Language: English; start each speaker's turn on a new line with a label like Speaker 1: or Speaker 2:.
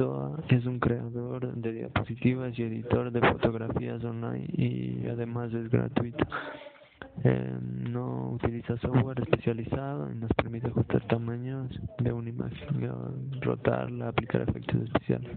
Speaker 1: Kisoa es un creador de diapositivas y editor de fotografías online y además es gratuito. Eh, no utiliza software especializado y nos permite ajustar tamaños de una imagen, rotarla, aplicar efectos especiales.